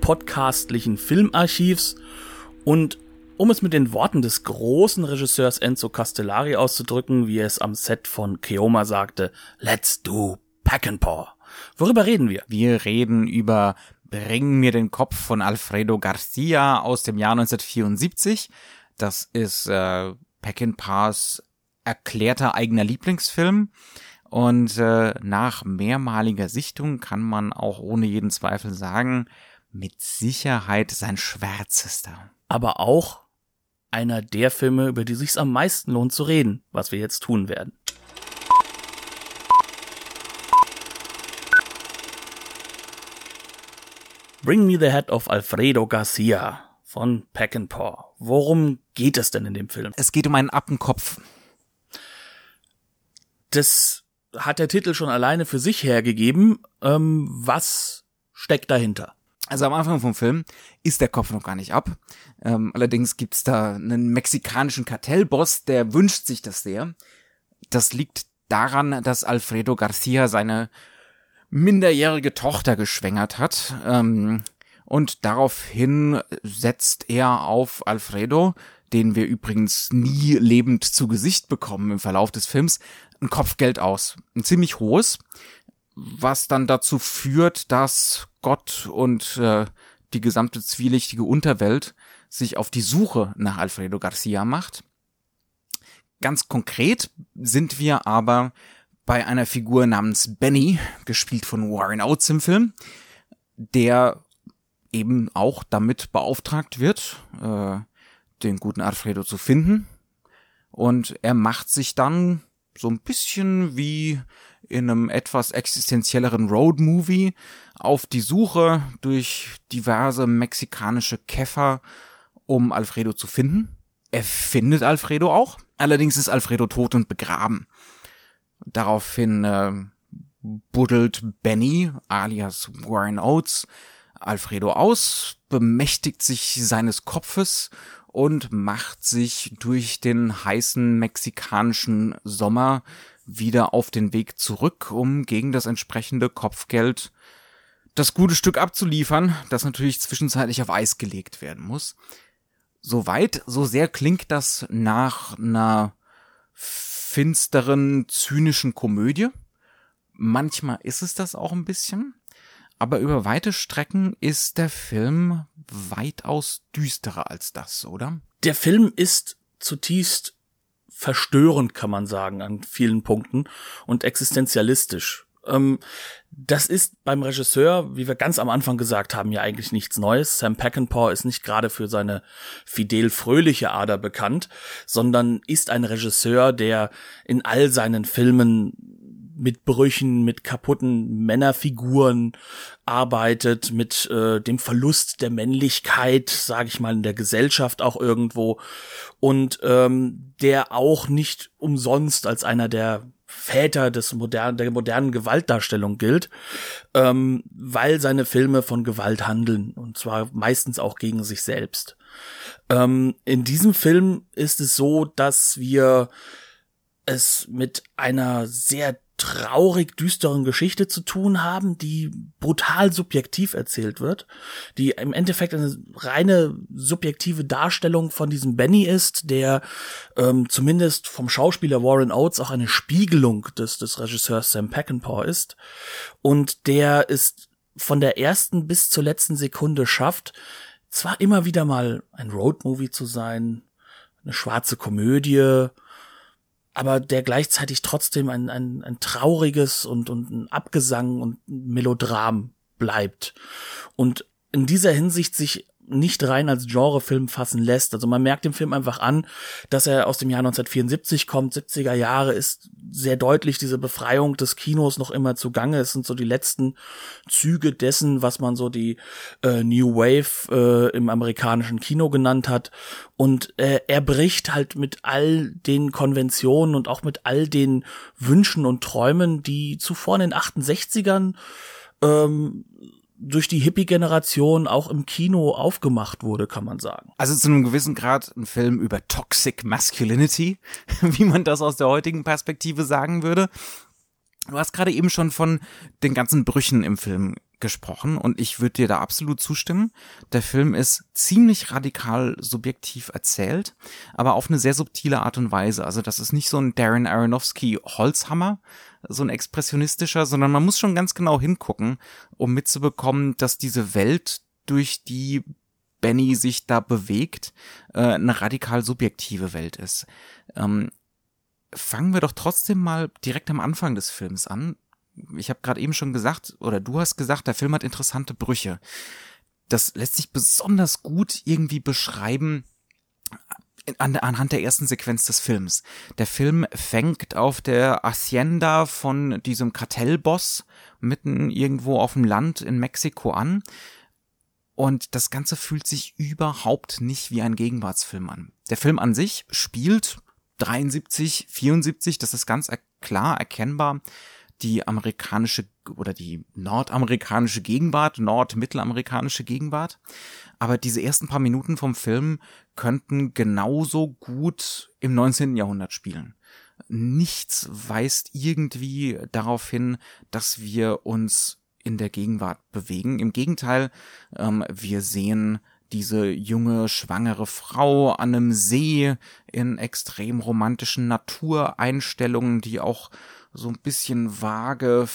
podcastlichen Filmarchivs. Und um es mit den Worten des großen Regisseurs Enzo Castellari auszudrücken, wie er es am Set von Keoma sagte, Let's do Paw. Worüber reden wir? Wir reden über Bring mir den Kopf von Alfredo Garcia aus dem Jahr 1974. Das ist äh, Peckinpahs erklärter eigener Lieblingsfilm. Und äh, nach mehrmaliger Sichtung kann man auch ohne jeden Zweifel sagen, mit Sicherheit sein schwärzester. Aber auch einer der Filme, über die sich's am meisten lohnt zu reden, was wir jetzt tun werden. Bring Me the Head of Alfredo Garcia von Peckinpah. Worum geht es denn in dem Film? Es geht um einen Appenkopf. Das hat der Titel schon alleine für sich hergegeben. Ähm, was steckt dahinter? Also am Anfang vom Film ist der Kopf noch gar nicht ab. Ähm, allerdings gibt's da einen mexikanischen Kartellboss, der wünscht sich das sehr. Das liegt daran, dass Alfredo Garcia seine minderjährige Tochter geschwängert hat. Ähm, und daraufhin setzt er auf Alfredo, den wir übrigens nie lebend zu Gesicht bekommen im Verlauf des Films, ein Kopfgeld aus. Ein ziemlich hohes, was dann dazu führt, dass Gott und äh, die gesamte zwielichtige Unterwelt sich auf die Suche nach Alfredo Garcia macht. Ganz konkret sind wir aber bei einer Figur namens Benny, gespielt von Warren Oates im Film, der eben auch damit beauftragt wird, äh, den guten Alfredo zu finden. Und er macht sich dann so ein bisschen wie in einem etwas existenzielleren Road-Movie auf die Suche durch diverse mexikanische Käfer, um Alfredo zu finden. Er findet Alfredo auch, allerdings ist Alfredo tot und begraben. Daraufhin äh, buddelt Benny, alias Warren Oates, Alfredo aus, bemächtigt sich seines Kopfes und macht sich durch den heißen mexikanischen Sommer wieder auf den Weg zurück, um gegen das entsprechende Kopfgeld das gute Stück abzuliefern, das natürlich zwischenzeitlich auf Eis gelegt werden muss. Soweit, so sehr klingt das nach einer finsteren, zynischen Komödie. Manchmal ist es das auch ein bisschen. Aber über weite Strecken ist der Film weitaus düsterer als das, oder? Der Film ist zutiefst verstörend, kann man sagen, an vielen Punkten und existenzialistisch. Ähm, das ist beim Regisseur, wie wir ganz am Anfang gesagt haben, ja eigentlich nichts Neues. Sam Peckinpah ist nicht gerade für seine fidel fröhliche Ader bekannt, sondern ist ein Regisseur, der in all seinen Filmen mit Brüchen, mit kaputten Männerfiguren arbeitet, mit äh, dem Verlust der Männlichkeit, sage ich mal, in der Gesellschaft auch irgendwo und ähm, der auch nicht umsonst als einer der Väter des modernen, der modernen Gewaltdarstellung gilt, ähm, weil seine Filme von Gewalt handeln und zwar meistens auch gegen sich selbst. Ähm, in diesem Film ist es so, dass wir es mit einer sehr traurig düsteren Geschichte zu tun haben, die brutal subjektiv erzählt wird, die im Endeffekt eine reine subjektive Darstellung von diesem Benny ist, der ähm, zumindest vom Schauspieler Warren Oates auch eine Spiegelung des, des Regisseurs Sam Peckinpah ist und der ist von der ersten bis zur letzten Sekunde schafft, zwar immer wieder mal ein Roadmovie zu sein, eine schwarze Komödie, aber der gleichzeitig trotzdem ein, ein, ein trauriges und, und ein Abgesang und ein Melodram bleibt. Und in dieser Hinsicht sich nicht rein als Genrefilm fassen lässt. Also man merkt dem Film einfach an, dass er aus dem Jahr 1974 kommt, 70er Jahre ist sehr deutlich diese Befreiung des Kinos noch immer zugange. Es sind so die letzten Züge dessen, was man so die äh, New Wave äh, im amerikanischen Kino genannt hat. Und äh, er bricht halt mit all den Konventionen und auch mit all den Wünschen und Träumen, die zuvor in den 68ern ähm, durch die Hippie-Generation auch im Kino aufgemacht wurde, kann man sagen. Also zu einem gewissen Grad ein Film über Toxic Masculinity, wie man das aus der heutigen Perspektive sagen würde. Du hast gerade eben schon von den ganzen Brüchen im Film gesprochen und ich würde dir da absolut zustimmen. Der Film ist ziemlich radikal subjektiv erzählt, aber auf eine sehr subtile Art und Weise. Also das ist nicht so ein Darren Aronofsky Holzhammer, so ein expressionistischer, sondern man muss schon ganz genau hingucken, um mitzubekommen, dass diese Welt, durch die Benny sich da bewegt, äh, eine radikal subjektive Welt ist. Ähm, fangen wir doch trotzdem mal direkt am Anfang des Films an. Ich habe gerade eben schon gesagt, oder du hast gesagt, der Film hat interessante Brüche. Das lässt sich besonders gut irgendwie beschreiben an, anhand der ersten Sequenz des Films. Der Film fängt auf der Hacienda von diesem Kartellboss mitten irgendwo auf dem Land in Mexiko an. Und das Ganze fühlt sich überhaupt nicht wie ein Gegenwartsfilm an. Der Film an sich spielt 73, 74, das ist ganz klar erkennbar die amerikanische oder die nordamerikanische Gegenwart, nordmittelamerikanische Gegenwart. Aber diese ersten paar Minuten vom Film könnten genauso gut im 19. Jahrhundert spielen. Nichts weist irgendwie darauf hin, dass wir uns in der Gegenwart bewegen. Im Gegenteil, ähm, wir sehen diese junge, schwangere Frau an einem See in extrem romantischen Natureinstellungen, die auch so ein bisschen vage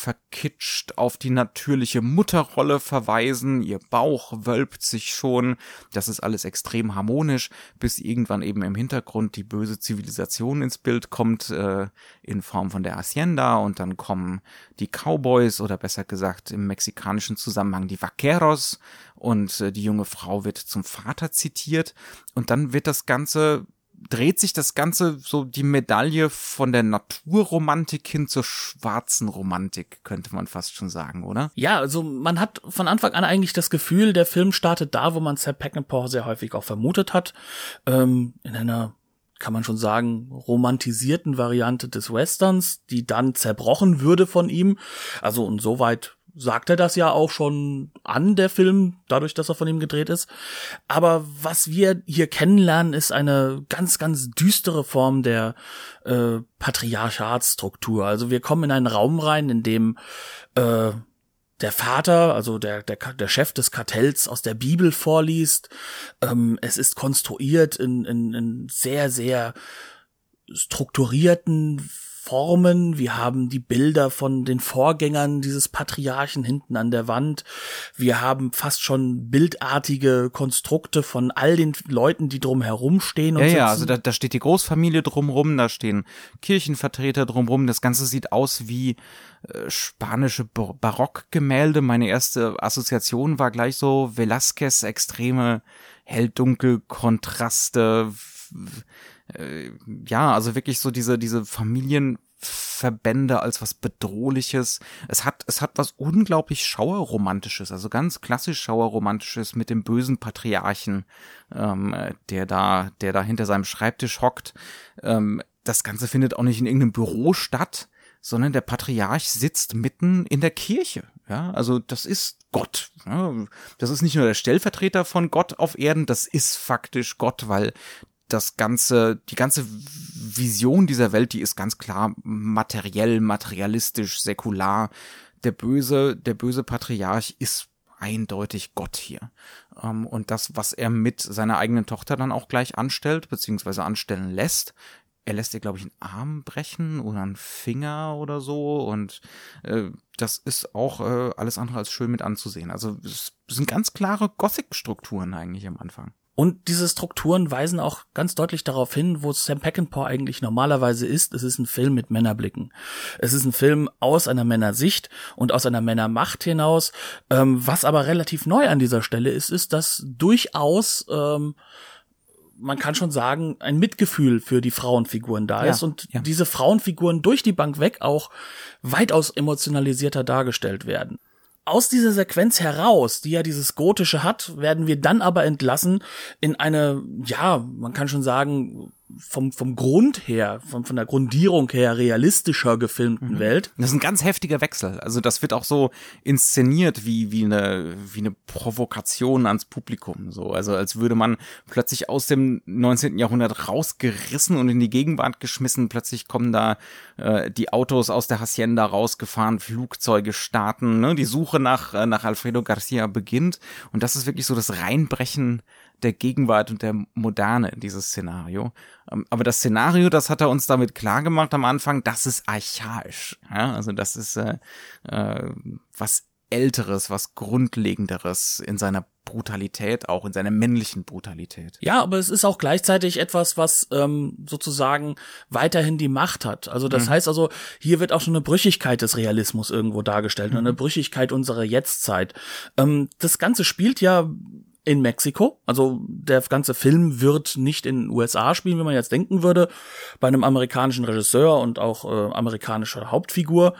verkitscht auf die natürliche Mutterrolle verweisen, ihr Bauch wölbt sich schon, das ist alles extrem harmonisch, bis irgendwann eben im Hintergrund die böse Zivilisation ins Bild kommt, äh, in Form von der Hacienda. Und dann kommen die Cowboys oder besser gesagt im mexikanischen Zusammenhang die Vaqueros. Und äh, die junge Frau wird zum Vater zitiert. Und dann wird das Ganze dreht sich das Ganze so die Medaille von der Naturromantik hin zur schwarzen Romantik, könnte man fast schon sagen, oder? Ja, also man hat von Anfang an eigentlich das Gefühl, der Film startet da, wo man Sam Peckinpah sehr häufig auch vermutet hat, ähm, in einer kann man schon sagen, romantisierten Variante des Westerns, die dann zerbrochen würde von ihm. Also und soweit sagt er das ja auch schon an, der Film, dadurch, dass er von ihm gedreht ist. Aber was wir hier kennenlernen, ist eine ganz, ganz düstere Form der äh, Patriarchatsstruktur. Also wir kommen in einen Raum rein, in dem äh, der Vater, also der, der, der Chef des Kartells aus der Bibel vorliest. Ähm, es ist konstruiert in, in, in sehr, sehr strukturierten Formen, wir haben die Bilder von den Vorgängern dieses Patriarchen hinten an der Wand, wir haben fast schon bildartige Konstrukte von all den Leuten, die drum herum stehen. Und ja, sitzen. ja, also da, da steht die Großfamilie drumrum, da stehen Kirchenvertreter drumrum, das Ganze sieht aus wie äh, spanische Barockgemälde. Meine erste Assoziation war gleich so Velázquez, extreme hell-dunkel Kontraste, äh, ja, also wirklich so diese, diese Familienverbände als was Bedrohliches. Es hat, es hat was unglaublich Schauerromantisches, also ganz klassisch Schauerromantisches mit dem bösen Patriarchen, ähm, der da, der da hinter seinem Schreibtisch hockt. Ähm, das Ganze findet auch nicht in irgendeinem Büro statt, sondern der Patriarch sitzt mitten in der Kirche. Ja, also das ist Gott. Das ist nicht nur der Stellvertreter von Gott auf Erden, das ist faktisch Gott, weil das ganze, die ganze Vision dieser Welt, die ist ganz klar materiell, materialistisch, säkular. Der böse, der böse Patriarch ist eindeutig Gott hier. Ähm, und das, was er mit seiner eigenen Tochter dann auch gleich anstellt, beziehungsweise anstellen lässt, er lässt ihr, glaube ich, einen Arm brechen oder einen Finger oder so. Und äh, das ist auch äh, alles andere als schön mit anzusehen. Also es sind ganz klare Gothic-Strukturen eigentlich am Anfang. Und diese Strukturen weisen auch ganz deutlich darauf hin, wo Sam Peckinpah eigentlich normalerweise ist. Es ist ein Film mit Männerblicken. Es ist ein Film aus einer Männersicht und aus einer Männermacht hinaus. Ähm, was aber relativ neu an dieser Stelle ist, ist, dass durchaus ähm, man kann schon sagen, ein Mitgefühl für die Frauenfiguren da ja, ist und ja. diese Frauenfiguren durch die Bank weg auch weitaus emotionalisierter dargestellt werden. Aus dieser Sequenz heraus, die ja dieses Gotische hat, werden wir dann aber entlassen in eine, ja, man kann schon sagen, vom, vom Grund her, von, von der Grundierung her realistischer gefilmten mhm. Welt. Das ist ein ganz heftiger Wechsel. Also das wird auch so inszeniert wie, wie eine, wie eine Provokation ans Publikum. So, also als würde man plötzlich aus dem 19. Jahrhundert rausgerissen und in die Gegenwart geschmissen. Plötzlich kommen da äh, die Autos aus der Hacienda rausgefahren, Flugzeuge starten, ne? Die Suche nach, äh, nach Alfredo Garcia beginnt. Und das ist wirklich so das Reinbrechen der Gegenwart und der Moderne, dieses Szenario. Ähm, aber das Szenario, das hat er uns damit klar gemacht am Anfang, das ist archaisch. Ja? Also das ist äh, äh, was Älteres, was Grundlegenderes in seiner Brutalität, auch in seiner männlichen Brutalität. Ja, aber es ist auch gleichzeitig etwas, was ähm, sozusagen weiterhin die Macht hat. Also das mhm. heißt also, hier wird auch schon eine Brüchigkeit des Realismus irgendwo dargestellt, mhm. eine Brüchigkeit unserer Jetztzeit. Ähm, das Ganze spielt ja in Mexiko. Also der ganze Film wird nicht in den USA spielen, wie man jetzt denken würde, bei einem amerikanischen Regisseur und auch äh, amerikanischer Hauptfigur.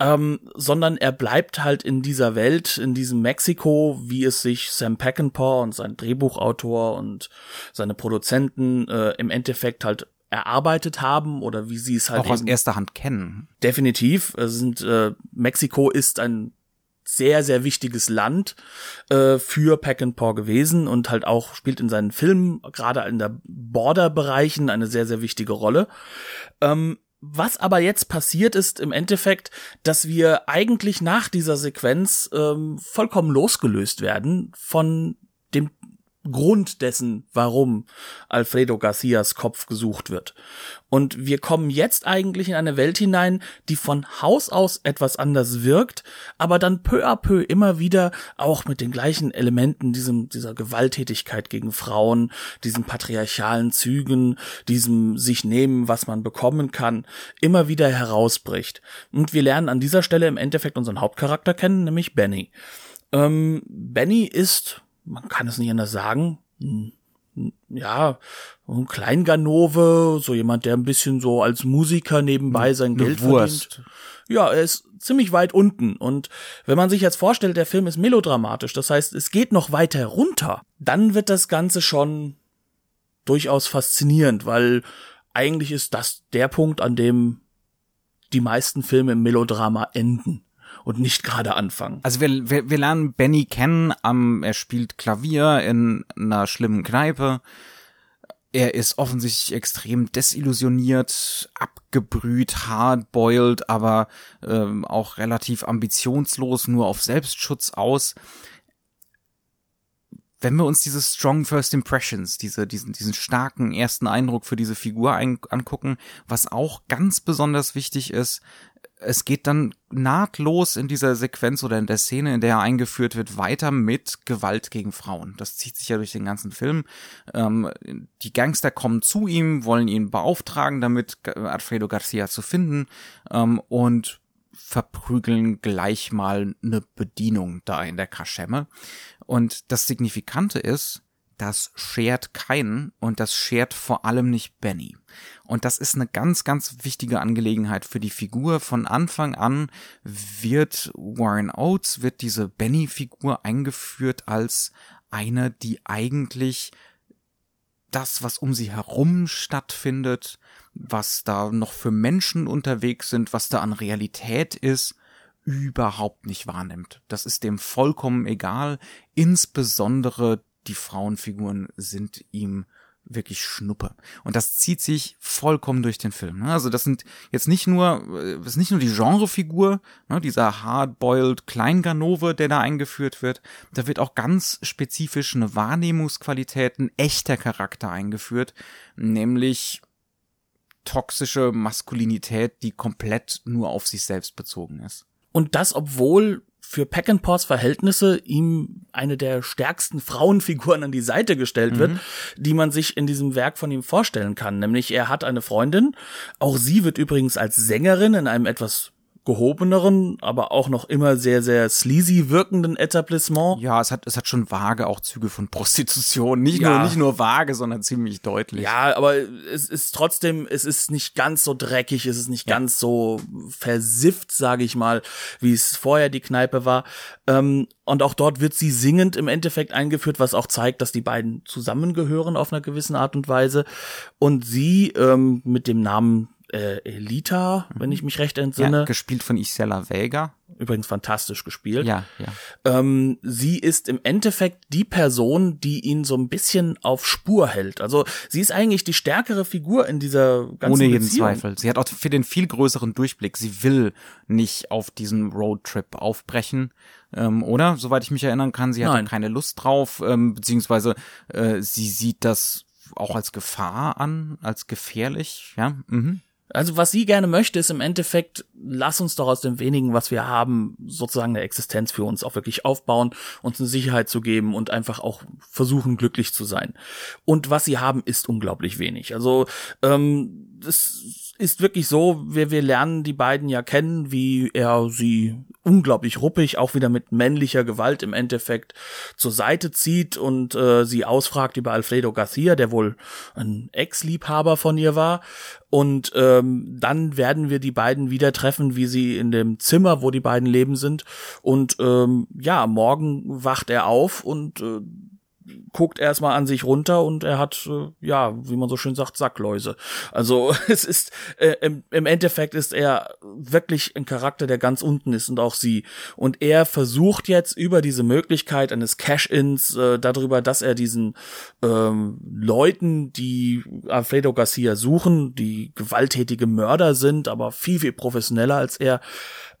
Ähm, sondern er bleibt halt in dieser Welt, in diesem Mexiko, wie es sich Sam Peckinpah und sein Drehbuchautor und seine Produzenten äh, im Endeffekt halt erarbeitet haben oder wie sie es halt auch aus erster Hand kennen. Definitiv. Sind äh, Mexiko ist ein sehr, sehr wichtiges Land äh, für Peckinpah gewesen und halt auch spielt in seinen Filmen, gerade in der Border-Bereichen, eine sehr, sehr wichtige Rolle. Ähm, was aber jetzt passiert ist im Endeffekt, dass wir eigentlich nach dieser Sequenz ähm, vollkommen losgelöst werden von dem Grund dessen, warum Alfredo Garcias Kopf gesucht wird. Und wir kommen jetzt eigentlich in eine Welt hinein, die von Haus aus etwas anders wirkt, aber dann peu à peu immer wieder auch mit den gleichen Elementen diesem, dieser Gewalttätigkeit gegen Frauen, diesen patriarchalen Zügen, diesem sich nehmen, was man bekommen kann, immer wieder herausbricht. Und wir lernen an dieser Stelle im Endeffekt unseren Hauptcharakter kennen, nämlich Benny. Ähm, Benny ist man kann es nicht anders sagen, ja, ein Kleinganove, so jemand, der ein bisschen so als Musiker nebenbei sein Geld Wurst. verdient. Ja, er ist ziemlich weit unten. Und wenn man sich jetzt vorstellt, der Film ist melodramatisch, das heißt, es geht noch weiter runter, dann wird das Ganze schon durchaus faszinierend, weil eigentlich ist das der Punkt, an dem die meisten Filme im Melodrama enden und nicht gerade anfangen. Also wir, wir, wir lernen Benny kennen, am, er spielt Klavier in einer schlimmen Kneipe. Er ist offensichtlich extrem desillusioniert, abgebrüht, hardboiled, aber ähm, auch relativ ambitionslos, nur auf Selbstschutz aus wenn wir uns diese strong first impressions, diese, diesen, diesen starken ersten Eindruck für diese Figur ein, angucken, was auch ganz besonders wichtig ist, es geht dann nahtlos in dieser Sequenz oder in der Szene, in der er eingeführt wird, weiter mit Gewalt gegen Frauen. Das zieht sich ja durch den ganzen Film. Ähm, die Gangster kommen zu ihm, wollen ihn beauftragen, damit Alfredo Garcia zu finden ähm, und verprügeln gleich mal eine Bedienung da in der Kaschemme. Und das Signifikante ist, das schert keinen und das schert vor allem nicht Benny. Und das ist eine ganz, ganz wichtige Angelegenheit für die Figur. Von Anfang an wird Warren Oates, wird diese Benny-Figur eingeführt als eine, die eigentlich das, was um sie herum stattfindet, was da noch für Menschen unterwegs sind, was da an Realität ist, überhaupt nicht wahrnimmt. Das ist dem vollkommen egal. Insbesondere die Frauenfiguren sind ihm wirklich Schnuppe. Und das zieht sich vollkommen durch den Film. Ne? Also das sind jetzt nicht nur, äh, das ist nicht nur die Genrefigur, ne, dieser hardboiled Kleinganove, der da eingeführt wird. Da wird auch ganz spezifisch eine Wahrnehmungsqualität, ein echter Charakter eingeführt, nämlich toxische Maskulinität, die komplett nur auf sich selbst bezogen ist. Und das, obwohl für Peckinpahs Verhältnisse ihm eine der stärksten Frauenfiguren an die Seite gestellt wird, mhm. die man sich in diesem Werk von ihm vorstellen kann. Nämlich er hat eine Freundin, auch sie wird übrigens als Sängerin in einem etwas gehobeneren, aber auch noch immer sehr, sehr sleazy wirkenden Etablissement. Ja, es hat, es hat schon vage auch Züge von Prostitution. Nicht ja. nur, nicht nur vage, sondern ziemlich deutlich. Ja, aber es ist trotzdem, es ist nicht ganz so dreckig, es ist nicht ja. ganz so versifft, sage ich mal, wie es vorher die Kneipe war. Ähm, und auch dort wird sie singend im Endeffekt eingeführt, was auch zeigt, dass die beiden zusammengehören auf einer gewissen Art und Weise. Und sie ähm, mit dem Namen äh, Elita, wenn ich mich recht entsinne. Ja, gespielt von Isela Vega. Übrigens fantastisch gespielt. Ja, ja. Ähm, sie ist im Endeffekt die Person, die ihn so ein bisschen auf Spur hält. Also sie ist eigentlich die stärkere Figur in dieser ganzen Ohne jeden Beziehung. Zweifel. Sie hat auch für den viel größeren Durchblick. Sie will nicht auf diesen Roadtrip aufbrechen. Ähm, oder? Soweit ich mich erinnern kann, sie hat keine Lust drauf, ähm, beziehungsweise äh, sie sieht das auch als Gefahr an, als gefährlich, ja. Mhm. Also was sie gerne möchte, ist im Endeffekt, lass uns doch aus dem wenigen, was wir haben, sozusagen eine Existenz für uns auch wirklich aufbauen, uns eine Sicherheit zu geben und einfach auch versuchen, glücklich zu sein. Und was sie haben, ist unglaublich wenig. Also ähm, das ist wirklich so, wir, wir lernen die beiden ja kennen, wie er sie unglaublich ruppig, auch wieder mit männlicher Gewalt im Endeffekt zur Seite zieht und äh, sie ausfragt über Alfredo Garcia, der wohl ein Ex-Liebhaber von ihr war. Und ähm, dann werden wir die beiden wieder treffen, wie sie in dem Zimmer, wo die beiden leben sind. Und ähm, ja, morgen wacht er auf und äh, guckt erstmal an sich runter und er hat, äh, ja, wie man so schön sagt, Sackläuse. Also es ist, äh, im, im Endeffekt ist er wirklich ein Charakter, der ganz unten ist und auch sie. Und er versucht jetzt über diese Möglichkeit eines Cash-Ins, äh, darüber, dass er diesen ähm, Leuten, die Alfredo Garcia suchen, die gewalttätige Mörder sind, aber viel, viel professioneller als er,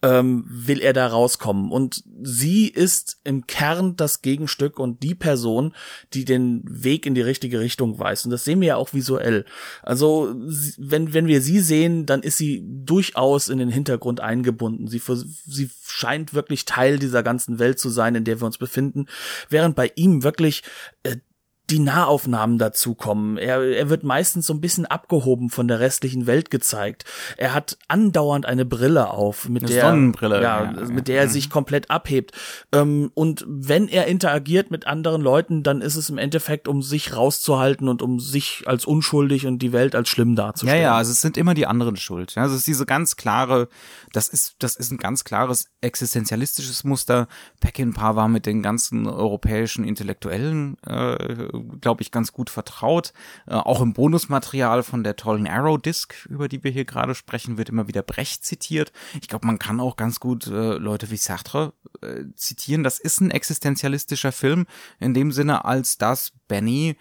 ähm, will er da rauskommen. Und sie ist im Kern das Gegenstück und die Person, die den Weg in die richtige Richtung weist. Und das sehen wir ja auch visuell. Also, wenn, wenn wir sie sehen, dann ist sie durchaus in den Hintergrund eingebunden. Sie, sie scheint wirklich Teil dieser ganzen Welt zu sein, in der wir uns befinden. Während bei ihm wirklich äh, die Nahaufnahmen dazukommen. Er, er wird meistens so ein bisschen abgehoben von der restlichen Welt gezeigt. Er hat andauernd eine Brille auf, mit eine der, Sonnenbrille, ja, ja, mit der er sich komplett abhebt. Ähm, und wenn er interagiert mit anderen Leuten, dann ist es im Endeffekt, um sich rauszuhalten und um sich als unschuldig und die Welt als schlimm darzustellen. Ja, ja, also es sind immer die anderen schuld. Ja, also es ist diese ganz klare, das ist, das ist ein ganz klares existenzialistisches Muster. Peckinpah war mit den ganzen europäischen Intellektuellen äh, glaube ich, ganz gut vertraut. Äh, auch im Bonusmaterial von der tollen Arrow Disc, über die wir hier gerade sprechen, wird immer wieder Brecht zitiert. Ich glaube, man kann auch ganz gut äh, Leute wie Sartre äh, zitieren. Das ist ein existenzialistischer Film in dem Sinne, als dass Benny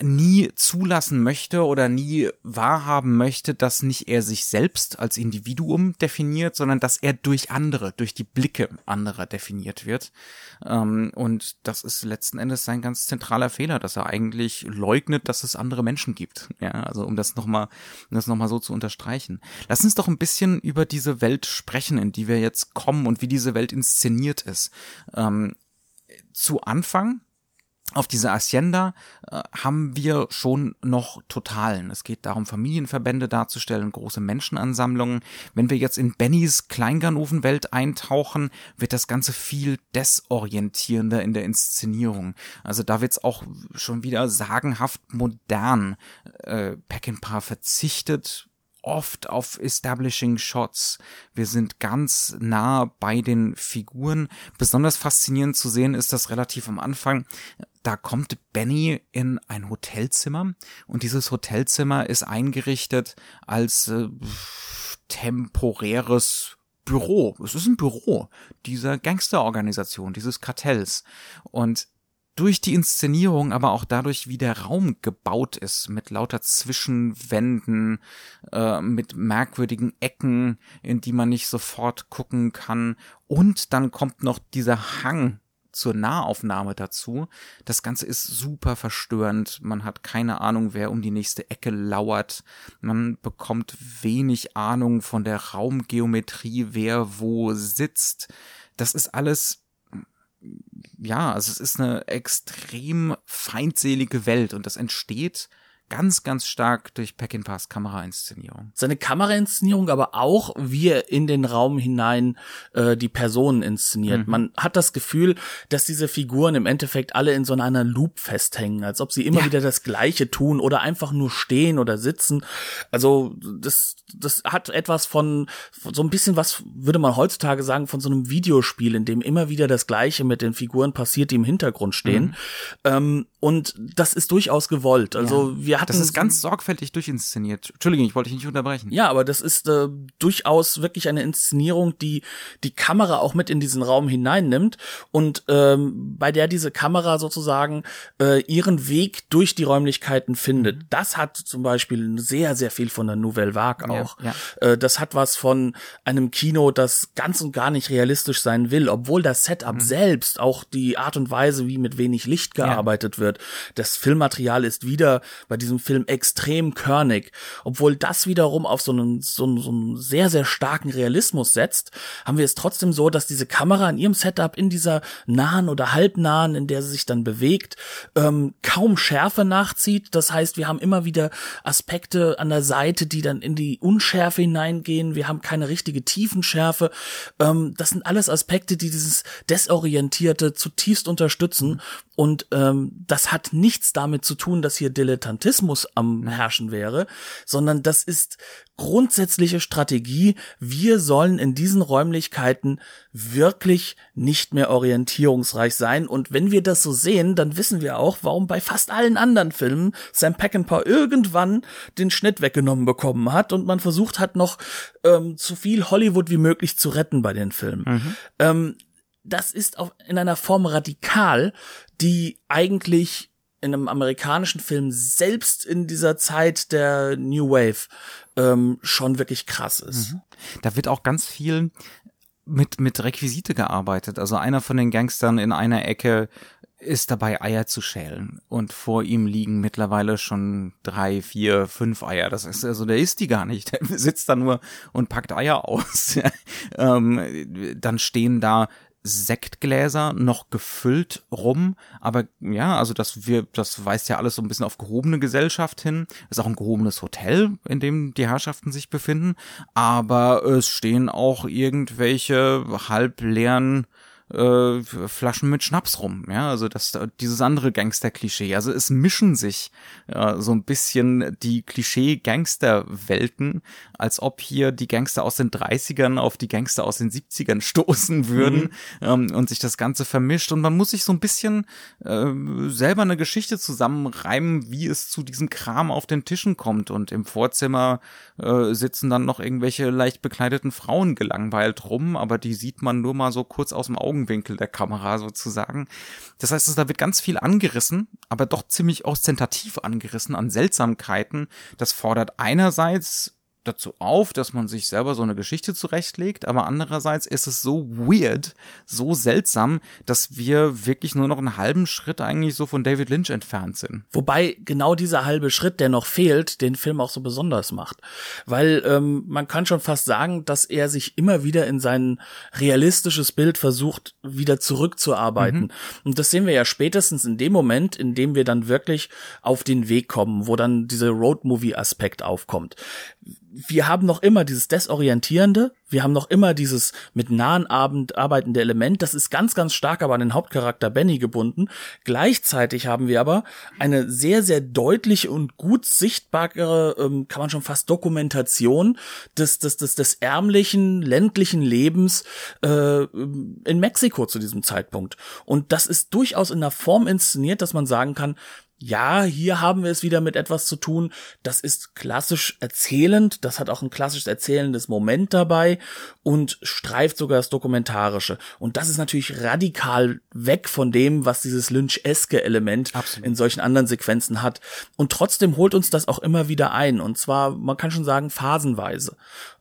nie zulassen möchte oder nie wahrhaben möchte, dass nicht er sich selbst als Individuum definiert, sondern dass er durch andere, durch die Blicke anderer definiert wird. Ähm, und das ist letzten Endes sein ganz zentraler Fehler, dass er eigentlich leugnet, dass es andere Menschen gibt. Ja, also um das nochmal, um das nochmal so zu unterstreichen. Lass uns doch ein bisschen über diese Welt sprechen, in die wir jetzt kommen und wie diese Welt inszeniert ist. Ähm, zu Anfang auf dieser Hacienda äh, haben wir schon noch Totalen. Es geht darum, Familienverbände darzustellen, große Menschenansammlungen. Wenn wir jetzt in Bennys Kleinganovenwelt eintauchen, wird das Ganze viel desorientierender in der Inszenierung. Also da wird's auch schon wieder sagenhaft modern. Äh, Peckinpah verzichtet oft auf Establishing Shots. Wir sind ganz nah bei den Figuren. Besonders faszinierend zu sehen ist das relativ am Anfang. Da kommt Benny in ein Hotelzimmer und dieses Hotelzimmer ist eingerichtet als äh, temporäres Büro. Es ist ein Büro dieser Gangsterorganisation, dieses Kartells. Und durch die Inszenierung, aber auch dadurch, wie der Raum gebaut ist, mit lauter Zwischenwänden, äh, mit merkwürdigen Ecken, in die man nicht sofort gucken kann. Und dann kommt noch dieser Hang zur Nahaufnahme dazu. Das Ganze ist super verstörend. Man hat keine Ahnung, wer um die nächste Ecke lauert. Man bekommt wenig Ahnung von der Raumgeometrie, wer wo sitzt. das ist alles ja, also es ist eine extrem feindselige Welt und das entsteht ganz, ganz stark durch Peckinpahs Kamerainszenierung. Seine Kamerainszenierung, aber auch, wie er in den Raum hinein äh, die Personen inszeniert. Mhm. Man hat das Gefühl, dass diese Figuren im Endeffekt alle in so einer Loop festhängen, als ob sie immer ja. wieder das Gleiche tun oder einfach nur stehen oder sitzen. Also das, das hat etwas von, von so ein bisschen was, würde man heutzutage sagen, von so einem Videospiel, in dem immer wieder das Gleiche mit den Figuren passiert, die im Hintergrund stehen. Mhm. Ähm, und das ist durchaus gewollt. Also ja. wir hatten. Das ist ganz sorgfältig durchinszeniert. Entschuldigung, ich wollte dich nicht unterbrechen. Ja, aber das ist äh, durchaus wirklich eine Inszenierung, die die Kamera auch mit in diesen Raum hineinnimmt und ähm, bei der diese Kamera sozusagen äh, ihren Weg durch die Räumlichkeiten findet. Mhm. Das hat zum Beispiel sehr, sehr viel von der Nouvelle Vague auch. Ja, ja. Äh, das hat was von einem Kino, das ganz und gar nicht realistisch sein will, obwohl das Setup mhm. selbst, auch die Art und Weise, wie mit wenig Licht gearbeitet ja. wird. Das Filmmaterial ist wieder bei diesem Film extrem körnig. Obwohl das wiederum auf so einen, so einen, so einen sehr, sehr starken Realismus setzt, haben wir es trotzdem so, dass diese Kamera in ihrem Setup in dieser nahen oder halbnahen, in der sie sich dann bewegt, ähm, kaum Schärfe nachzieht. Das heißt, wir haben immer wieder Aspekte an der Seite, die dann in die Unschärfe hineingehen. Wir haben keine richtige Tiefenschärfe. Ähm, das sind alles Aspekte, die dieses Desorientierte zutiefst unterstützen. Und ähm, das hat nichts damit zu tun, dass hier Dilettantismus am herrschen wäre, sondern das ist grundsätzliche Strategie. Wir sollen in diesen Räumlichkeiten wirklich nicht mehr orientierungsreich sein. Und wenn wir das so sehen, dann wissen wir auch, warum bei fast allen anderen Filmen Sam Peckinpah irgendwann den Schnitt weggenommen bekommen hat und man versucht hat, noch ähm, so viel Hollywood wie möglich zu retten bei den Filmen. Mhm. Ähm, das ist auch in einer Form radikal, die eigentlich in einem amerikanischen Film selbst in dieser Zeit der New Wave ähm, schon wirklich krass ist. Mhm. Da wird auch ganz viel mit, mit Requisite gearbeitet. Also einer von den Gangstern in einer Ecke ist dabei, Eier zu schälen. Und vor ihm liegen mittlerweile schon drei, vier, fünf Eier. Das ist also, der isst die gar nicht. Der sitzt da nur und packt Eier aus. ähm, dann stehen da Sektgläser noch gefüllt rum, aber ja, also das wir, das weist ja alles so ein bisschen auf gehobene Gesellschaft hin. ist auch ein gehobenes Hotel, in dem die Herrschaften sich befinden, aber es stehen auch irgendwelche halbleeren äh, Flaschen mit Schnaps rum, ja, also das dieses andere Gangster-Klischee. Also es mischen sich äh, so ein bisschen die Klischee-Gangster-Welten, als ob hier die Gangster aus den 30ern auf die Gangster aus den 70ern stoßen würden mhm. ähm, und sich das Ganze vermischt. Und man muss sich so ein bisschen äh, selber eine Geschichte zusammenreimen, wie es zu diesem Kram auf den Tischen kommt. Und im Vorzimmer äh, sitzen dann noch irgendwelche leicht bekleideten Frauen gelangweilt rum, aber die sieht man nur mal so kurz aus dem Augen Augenwinkel der Kamera sozusagen. Das heißt, da wird ganz viel angerissen, aber doch ziemlich ostentativ angerissen an Seltsamkeiten. Das fordert einerseits dazu auf, dass man sich selber so eine Geschichte zurechtlegt, aber andererseits ist es so weird, so seltsam, dass wir wirklich nur noch einen halben Schritt eigentlich so von David Lynch entfernt sind. Wobei genau dieser halbe Schritt, der noch fehlt, den Film auch so besonders macht. Weil ähm, man kann schon fast sagen, dass er sich immer wieder in sein realistisches Bild versucht, wieder zurückzuarbeiten. Mhm. Und das sehen wir ja spätestens in dem Moment, in dem wir dann wirklich auf den Weg kommen, wo dann dieser Roadmovie-Aspekt aufkommt wir haben noch immer dieses Desorientierende, wir haben noch immer dieses mit nahen Abend arbeitende Element, das ist ganz, ganz stark aber an den Hauptcharakter Benny gebunden. Gleichzeitig haben wir aber eine sehr, sehr deutliche und gut sichtbare, ähm, kann man schon fast Dokumentation des, des, des, des ärmlichen, ländlichen Lebens äh, in Mexiko zu diesem Zeitpunkt. Und das ist durchaus in einer Form inszeniert, dass man sagen kann, ja, hier haben wir es wieder mit etwas zu tun. Das ist klassisch erzählend. Das hat auch ein klassisch erzählendes Moment dabei und streift sogar das Dokumentarische. Und das ist natürlich radikal weg von dem, was dieses Lynch-eske Element Absolut. in solchen anderen Sequenzen hat. Und trotzdem holt uns das auch immer wieder ein. Und zwar, man kann schon sagen, phasenweise.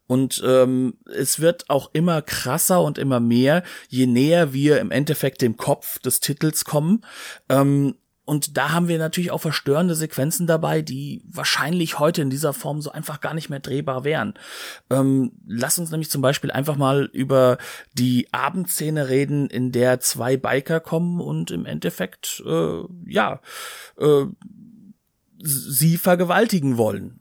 Und ähm, es wird auch immer krasser und immer mehr, je näher wir im Endeffekt dem Kopf des Titels kommen. Ähm, und da haben wir natürlich auch verstörende Sequenzen dabei, die wahrscheinlich heute in dieser Form so einfach gar nicht mehr drehbar wären. Ähm, lass uns nämlich zum Beispiel einfach mal über die Abendszene reden, in der zwei Biker kommen und im Endeffekt, äh, ja, äh, sie vergewaltigen wollen.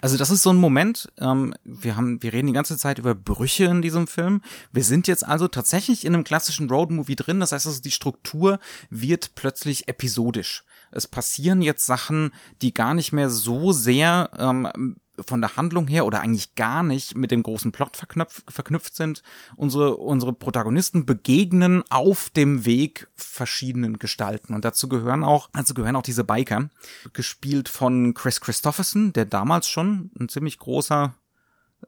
Also das ist so ein Moment, ähm, wir haben, wir reden die ganze Zeit über Brüche in diesem Film. Wir sind jetzt also tatsächlich in einem klassischen Roadmovie drin. Das heißt also, die Struktur wird plötzlich episodisch. Es passieren jetzt Sachen, die gar nicht mehr so sehr ähm, von der Handlung her oder eigentlich gar nicht mit dem großen Plot verknüpft, verknüpft sind. Unsere, unsere Protagonisten begegnen auf dem Weg verschiedenen Gestalten. Und dazu gehören auch, dazu gehören auch diese Biker, gespielt von Chris Christopherson, der damals schon ein ziemlich großer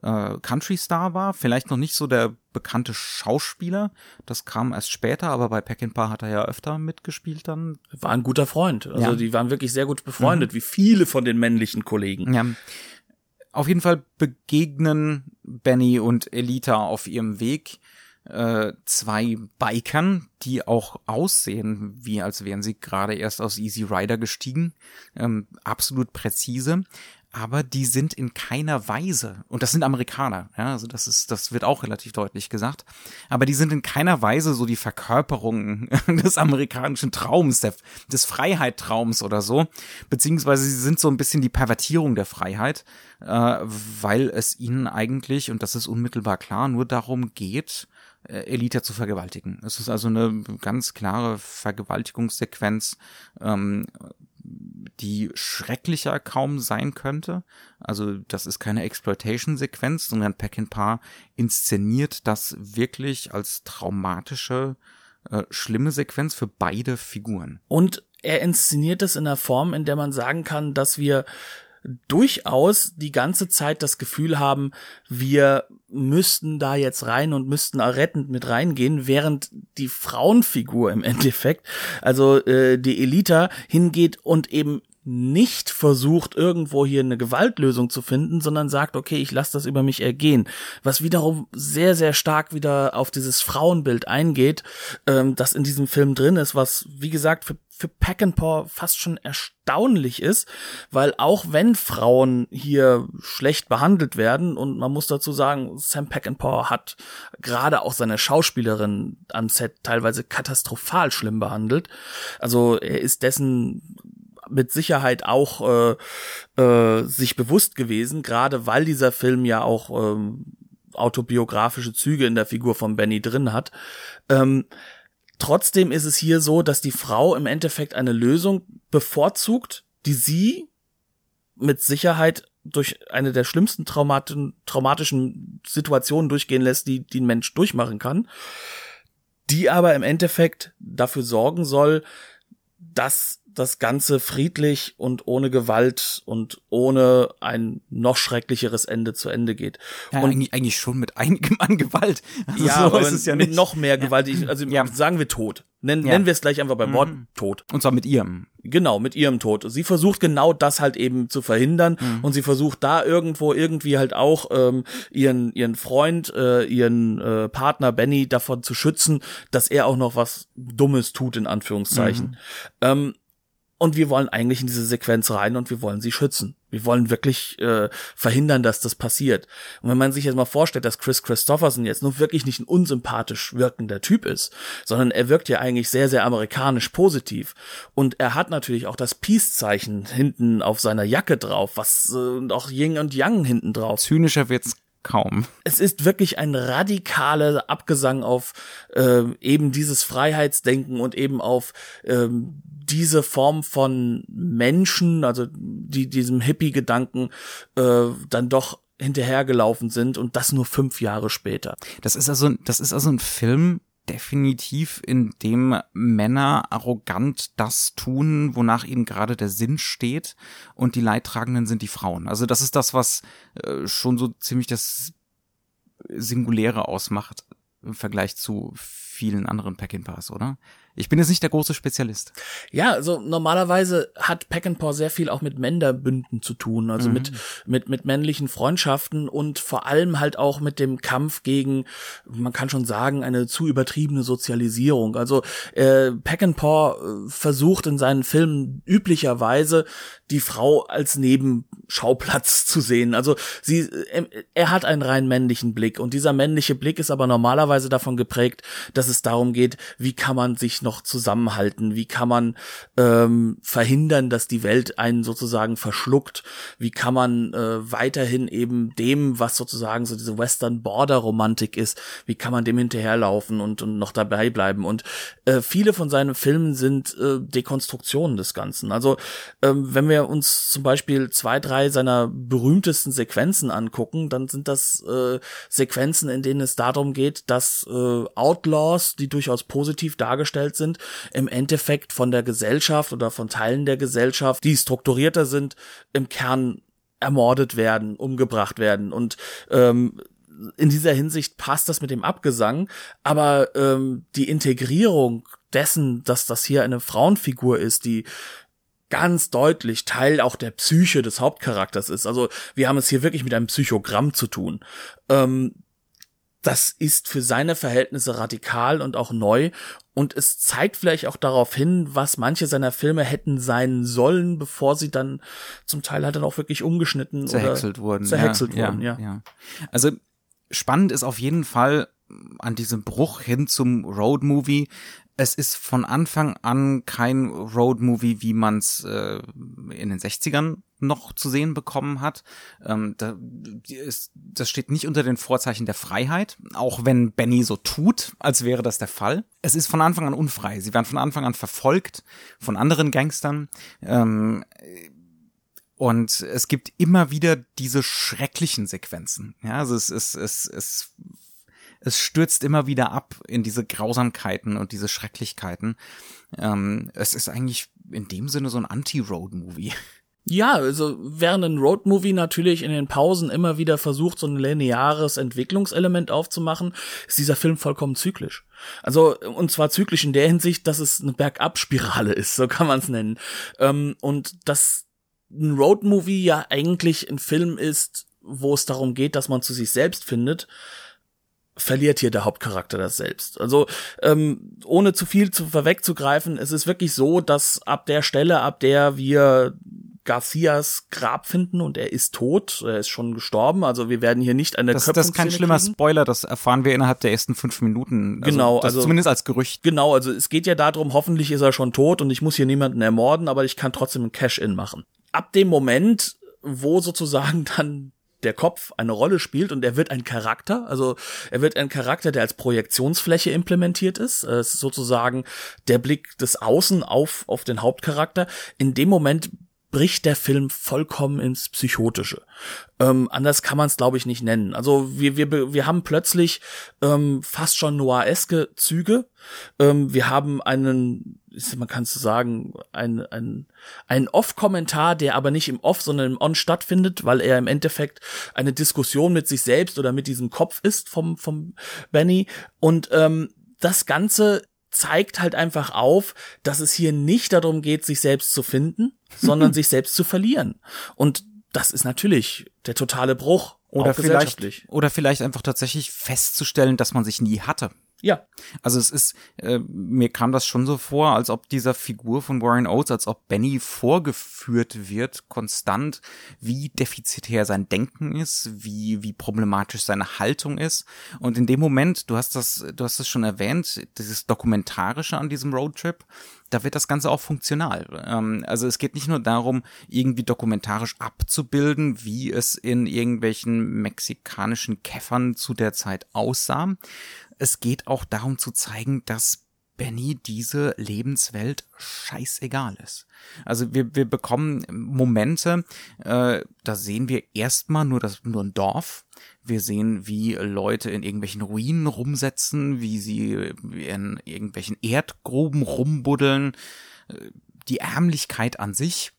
äh, Country-Star war, vielleicht noch nicht so der bekannte Schauspieler. Das kam erst später, aber bei Peckinpah hat er ja öfter mitgespielt dann. War ein guter Freund. Also ja. die waren wirklich sehr gut befreundet, mhm. wie viele von den männlichen Kollegen. Ja. Auf jeden Fall begegnen Benny und Elita auf ihrem Weg äh, zwei Bikern, die auch aussehen, wie als wären sie gerade erst aus Easy Rider gestiegen. Ähm, absolut präzise aber die sind in keiner Weise, und das sind Amerikaner, ja, also das ist, das wird auch relativ deutlich gesagt, aber die sind in keiner Weise so die Verkörperung des amerikanischen Traums, der, des Freiheittraums oder so, beziehungsweise sie sind so ein bisschen die Pervertierung der Freiheit, äh, weil es ihnen eigentlich, und das ist unmittelbar klar, nur darum geht, äh, Elite zu vergewaltigen. Es ist also eine ganz klare Vergewaltigungssequenz, ähm, die schrecklicher kaum sein könnte. Also das ist keine Exploitation-Sequenz, sondern Peckinpah inszeniert das wirklich als traumatische, äh, schlimme Sequenz für beide Figuren. Und er inszeniert es in einer Form, in der man sagen kann, dass wir durchaus die ganze Zeit das Gefühl haben, wir müssten da jetzt rein und müssten rettend mit reingehen, während die Frauenfigur im Endeffekt, also äh, die Elita, hingeht und eben nicht versucht, irgendwo hier eine Gewaltlösung zu finden, sondern sagt, okay, ich lasse das über mich ergehen. Was wiederum sehr, sehr stark wieder auf dieses Frauenbild eingeht, ähm, das in diesem Film drin ist, was, wie gesagt, für für Peckinpah fast schon erstaunlich ist, weil auch wenn Frauen hier schlecht behandelt werden und man muss dazu sagen, Sam Peckinpah hat gerade auch seine Schauspielerin am Set teilweise katastrophal schlimm behandelt. Also er ist dessen mit Sicherheit auch äh, äh, sich bewusst gewesen, gerade weil dieser Film ja auch ähm, autobiografische Züge in der Figur von Benny drin hat. Ähm, Trotzdem ist es hier so, dass die Frau im Endeffekt eine Lösung bevorzugt, die sie mit Sicherheit durch eine der schlimmsten traumatischen Situationen durchgehen lässt, die, die ein Mensch durchmachen kann, die aber im Endeffekt dafür sorgen soll, dass das Ganze friedlich und ohne Gewalt und ohne ein noch schrecklicheres Ende zu Ende geht. Ja, und eigentlich, eigentlich schon mit einigem an Gewalt. Also ja, so ist es ja mit nicht. noch mehr Gewalt. Ja. Also ja. sagen wir tot. Nennen, ja. nennen wir es gleich einfach beim Wort mhm. Tod. Und zwar mit ihrem. Genau, mit ihrem Tod. Sie versucht genau das halt eben zu verhindern mhm. und sie versucht da irgendwo irgendwie halt auch ähm, ihren ihren Freund, äh, ihren äh, Partner Benny davon zu schützen, dass er auch noch was Dummes tut in Anführungszeichen. Mhm. Ähm, und wir wollen eigentlich in diese Sequenz rein und wir wollen sie schützen. Wir wollen wirklich äh, verhindern, dass das passiert. Und wenn man sich jetzt mal vorstellt, dass Chris Christopherson jetzt nur wirklich nicht ein unsympathisch wirkender Typ ist, sondern er wirkt ja eigentlich sehr, sehr amerikanisch positiv. Und er hat natürlich auch das Peace-Zeichen hinten auf seiner Jacke drauf, was äh, auch Yin und Yang hinten drauf. Zynischer wird's kaum. Es ist wirklich ein radikaler Abgesang auf äh, eben dieses Freiheitsdenken und eben auf ähm, diese Form von Menschen, also die diesem Hippie-Gedanken äh, dann doch hinterhergelaufen sind und das nur fünf Jahre später. Das ist also, das ist also ein Film, definitiv, in dem Männer arrogant das tun, wonach ihnen gerade der Sinn steht und die Leidtragenden sind die Frauen. Also das ist das, was äh, schon so ziemlich das Singuläre ausmacht im Vergleich zu vielen anderen Pack-in-Pass, oder? Ich bin jetzt nicht der große Spezialist. Ja, also normalerweise hat Peckinpah sehr viel auch mit Männerbünden zu tun, also mhm. mit, mit, mit männlichen Freundschaften und vor allem halt auch mit dem Kampf gegen, man kann schon sagen, eine zu übertriebene Sozialisierung. Also äh, Peckinpah äh, versucht in seinen Filmen üblicherweise die Frau als Nebenschauplatz zu sehen. Also sie, äh, er hat einen rein männlichen Blick und dieser männliche Blick ist aber normalerweise davon geprägt, dass es darum geht, wie kann man sich noch zusammenhalten, wie kann man ähm, verhindern, dass die Welt einen sozusagen verschluckt, wie kann man äh, weiterhin eben dem, was sozusagen so diese Western Border Romantik ist, wie kann man dem hinterherlaufen und, und noch dabei bleiben. Und äh, viele von seinen Filmen sind äh, Dekonstruktionen des Ganzen. Also ähm, wenn wir uns zum Beispiel zwei, drei seiner berühmtesten Sequenzen angucken, dann sind das äh, Sequenzen, in denen es darum geht, dass äh, Outlaws, die durchaus positiv dargestellt sind, im Endeffekt von der Gesellschaft oder von Teilen der Gesellschaft, die strukturierter sind, im Kern ermordet werden, umgebracht werden. Und ähm, in dieser Hinsicht passt das mit dem Abgesang, aber ähm, die Integrierung dessen, dass das hier eine Frauenfigur ist, die ganz deutlich Teil auch der Psyche des Hauptcharakters ist. Also wir haben es hier wirklich mit einem Psychogramm zu tun. Ähm, das ist für seine Verhältnisse radikal und auch neu und es zeigt vielleicht auch darauf hin, was manche seiner Filme hätten sein sollen, bevor sie dann zum Teil halt dann auch wirklich umgeschnitten zerhäckselt oder wurden. Zerhäckselt ja, wurden, ja, ja. Also spannend ist auf jeden Fall an diesem Bruch hin zum Road-Movie, es ist von Anfang an kein Road-Movie, wie man es äh, in den 60ern noch zu sehen bekommen hat. Ähm, da, ist, das steht nicht unter den Vorzeichen der Freiheit, auch wenn Benny so tut, als wäre das der Fall. Es ist von Anfang an unfrei. Sie werden von Anfang an verfolgt von anderen Gangstern. Ähm, und es gibt immer wieder diese schrecklichen Sequenzen. Ja, also es, es, es, es es stürzt immer wieder ab in diese Grausamkeiten und diese Schrecklichkeiten. Ähm, es ist eigentlich in dem Sinne so ein Anti-Road-Movie. Ja, also während ein Roadmovie natürlich in den Pausen immer wieder versucht, so ein lineares Entwicklungselement aufzumachen, ist dieser Film vollkommen zyklisch. Also, und zwar zyklisch in der Hinsicht, dass es eine Bergabspirale ist, so kann man es nennen. Ähm, und dass ein Roadmovie ja eigentlich ein Film ist, wo es darum geht, dass man zu sich selbst findet, verliert hier der Hauptcharakter das selbst. Also ähm, ohne zu viel zu vorwegzugreifen, es ist wirklich so, dass ab der Stelle, ab der wir Garcias Grab finden und er ist tot, er ist schon gestorben, also wir werden hier nicht eine Das, das ist kein schlimmer kriegen. Spoiler, das erfahren wir innerhalb der ersten fünf Minuten. Also genau, also zumindest als Gerücht. Genau, also es geht ja darum, hoffentlich ist er schon tot und ich muss hier niemanden ermorden, aber ich kann trotzdem ein Cash-In machen. Ab dem Moment, wo sozusagen dann der Kopf eine Rolle spielt und er wird ein Charakter, also er wird ein Charakter, der als Projektionsfläche implementiert ist. Es ist sozusagen der Blick des Außen auf, auf den Hauptcharakter. In dem Moment bricht der Film vollkommen ins Psychotische. Ähm, anders kann man es, glaube ich, nicht nennen. Also wir, wir, wir haben plötzlich ähm, fast schon noireske Züge. Ähm, wir haben einen, man kann es sagen, ein, ein, ein Off-Kommentar, der aber nicht im Off, sondern im On stattfindet, weil er im Endeffekt eine Diskussion mit sich selbst oder mit diesem Kopf ist vom, vom Benny. Und ähm, das Ganze zeigt halt einfach auf, dass es hier nicht darum geht, sich selbst zu finden, sondern sich selbst zu verlieren. Und das ist natürlich der totale Bruch. Oder vielleicht, oder vielleicht einfach tatsächlich festzustellen, dass man sich nie hatte. Ja. Also es ist, äh, mir kam das schon so vor, als ob dieser Figur von Warren Oates, als ob Benny vorgeführt wird, konstant, wie defizitär sein Denken ist, wie, wie problematisch seine Haltung ist. Und in dem Moment, du hast das, du hast es schon erwähnt, dieses Dokumentarische an diesem Roadtrip, da wird das Ganze auch funktional. Ähm, also es geht nicht nur darum, irgendwie dokumentarisch abzubilden, wie es in irgendwelchen mexikanischen Käffern zu der Zeit aussah, es geht auch darum zu zeigen, dass Benny diese Lebenswelt scheißegal ist. Also wir, wir bekommen Momente, äh, da sehen wir erstmal nur das nur ein Dorf. Wir sehen, wie Leute in irgendwelchen Ruinen rumsetzen, wie sie in irgendwelchen Erdgruben rumbuddeln. Die Ärmlichkeit an sich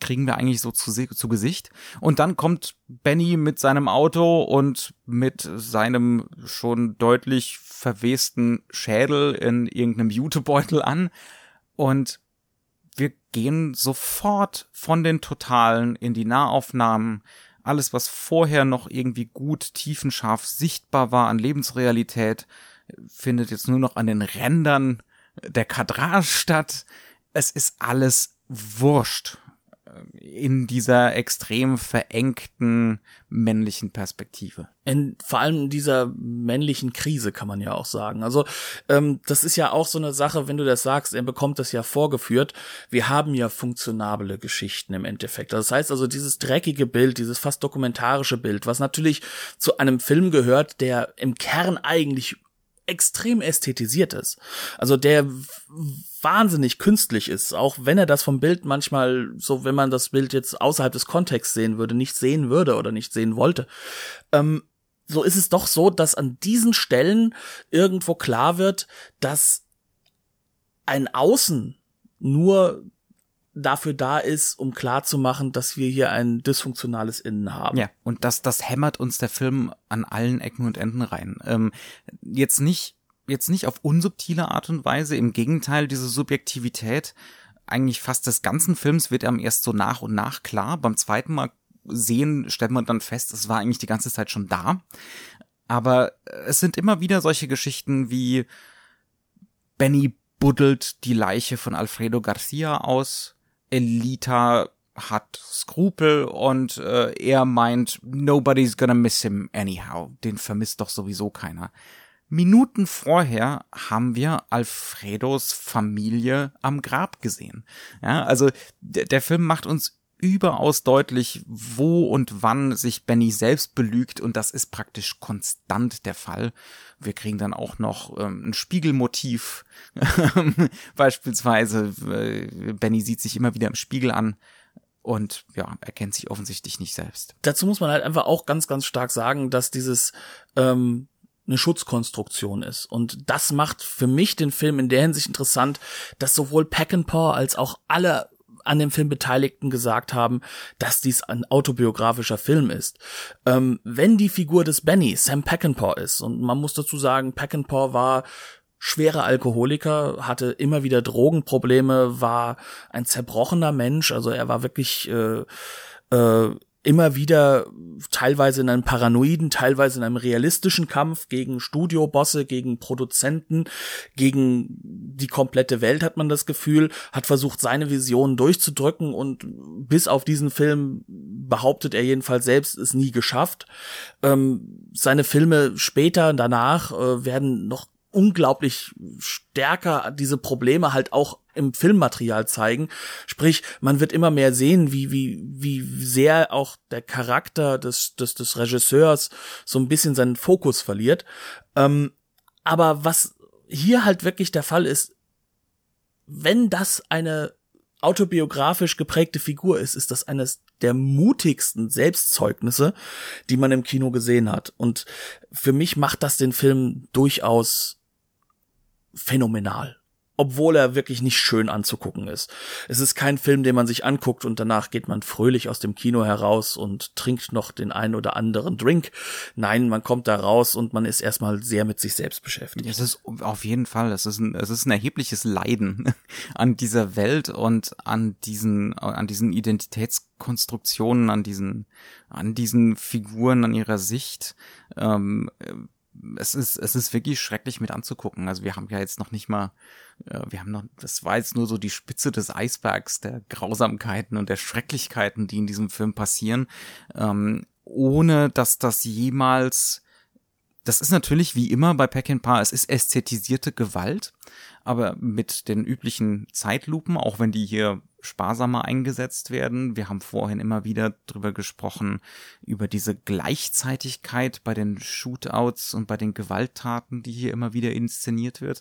kriegen wir eigentlich so zu, zu Gesicht. Und dann kommt Benny mit seinem Auto und mit seinem schon deutlich verwesten Schädel in irgendeinem Jutebeutel an. Und wir gehen sofort von den Totalen in die Nahaufnahmen. Alles, was vorher noch irgendwie gut tiefenscharf sichtbar war an Lebensrealität, findet jetzt nur noch an den Rändern der Kadrage statt. Es ist alles wurscht in dieser extrem verengten männlichen Perspektive. In vor allem dieser männlichen Krise kann man ja auch sagen. Also ähm, das ist ja auch so eine Sache, wenn du das sagst, er bekommt das ja vorgeführt. Wir haben ja funktionable Geschichten im Endeffekt. Das heißt also dieses dreckige Bild, dieses fast dokumentarische Bild, was natürlich zu einem Film gehört, der im Kern eigentlich extrem ästhetisiert ist. Also der wahnsinnig künstlich ist, auch wenn er das vom Bild manchmal, so wenn man das Bild jetzt außerhalb des Kontexts sehen würde, nicht sehen würde oder nicht sehen wollte. Ähm, so ist es doch so, dass an diesen Stellen irgendwo klar wird, dass ein Außen nur dafür da ist, um klarzumachen, dass wir hier ein dysfunktionales Innen haben. Ja, und das, das hämmert uns der Film an allen Ecken und Enden rein. Ähm, jetzt nicht, jetzt nicht auf unsubtile Art und Weise, im Gegenteil, diese Subjektivität eigentlich fast des ganzen Films wird einem erst so nach und nach klar. Beim zweiten Mal sehen, stellt man dann fest, es war eigentlich die ganze Zeit schon da. Aber es sind immer wieder solche Geschichten wie Benny buddelt die Leiche von Alfredo Garcia aus, Elita hat Skrupel und äh, er meint, nobody's gonna miss him anyhow. Den vermisst doch sowieso keiner. Minuten vorher haben wir Alfredos Familie am Grab gesehen. Ja, also der Film macht uns überaus deutlich, wo und wann sich Benny selbst belügt und das ist praktisch konstant der Fall. Wir kriegen dann auch noch ähm, ein Spiegelmotiv, beispielsweise. Äh, Benny sieht sich immer wieder im Spiegel an und ja, erkennt sich offensichtlich nicht selbst. Dazu muss man halt einfach auch ganz, ganz stark sagen, dass dieses ähm, eine Schutzkonstruktion ist. Und das macht für mich den Film in der Hinsicht interessant, dass sowohl Peckinpah als auch alle an dem Film Beteiligten gesagt haben, dass dies ein autobiografischer Film ist. Ähm, wenn die Figur des Benny Sam Peckinpah ist, und man muss dazu sagen, Peckinpah war schwerer Alkoholiker, hatte immer wieder Drogenprobleme, war ein zerbrochener Mensch, also er war wirklich äh, äh, immer wieder teilweise in einem paranoiden, teilweise in einem realistischen Kampf gegen Studiobosse, gegen Produzenten, gegen die komplette Welt hat man das Gefühl, hat versucht seine Visionen durchzudrücken und bis auf diesen Film behauptet er jedenfalls selbst es nie geschafft. Ähm, seine Filme später danach äh, werden noch unglaublich stärker diese Probleme halt auch im Filmmaterial zeigen. Sprich, man wird immer mehr sehen, wie, wie, wie sehr auch der Charakter des, des, des Regisseurs so ein bisschen seinen Fokus verliert. Ähm, aber was hier halt wirklich der Fall ist, wenn das eine autobiografisch geprägte Figur ist, ist das eines der mutigsten Selbstzeugnisse, die man im Kino gesehen hat. Und für mich macht das den Film durchaus phänomenal. Obwohl er wirklich nicht schön anzugucken ist. Es ist kein Film, den man sich anguckt und danach geht man fröhlich aus dem Kino heraus und trinkt noch den einen oder anderen Drink. Nein, man kommt da raus und man ist erstmal sehr mit sich selbst beschäftigt. Es ist auf jeden Fall, es ist ein, es ist ein erhebliches Leiden an dieser Welt und an diesen, an diesen Identitätskonstruktionen, an diesen, an diesen Figuren, an ihrer Sicht. Ähm, es ist, es ist wirklich schrecklich mit anzugucken. Also wir haben ja jetzt noch nicht mal, wir haben noch, das war jetzt nur so die Spitze des Eisbergs der Grausamkeiten und der Schrecklichkeiten, die in diesem Film passieren, ähm, ohne dass das jemals das ist natürlich wie immer bei Par, es ist ästhetisierte Gewalt, aber mit den üblichen Zeitlupen, auch wenn die hier sparsamer eingesetzt werden. Wir haben vorhin immer wieder drüber gesprochen, über diese Gleichzeitigkeit bei den Shootouts und bei den Gewalttaten, die hier immer wieder inszeniert wird.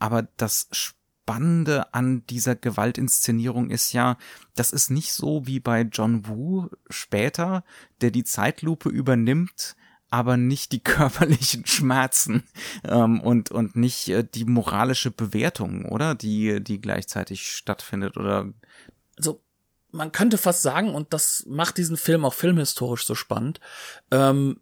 Aber das Spannende an dieser Gewaltinszenierung ist ja, das ist nicht so wie bei John Woo später, der die Zeitlupe übernimmt, aber nicht die körperlichen Schmerzen ähm, und und nicht äh, die moralische Bewertung, oder? Die die gleichzeitig stattfindet oder also man könnte fast sagen, und das macht diesen Film auch filmhistorisch so spannend, ähm,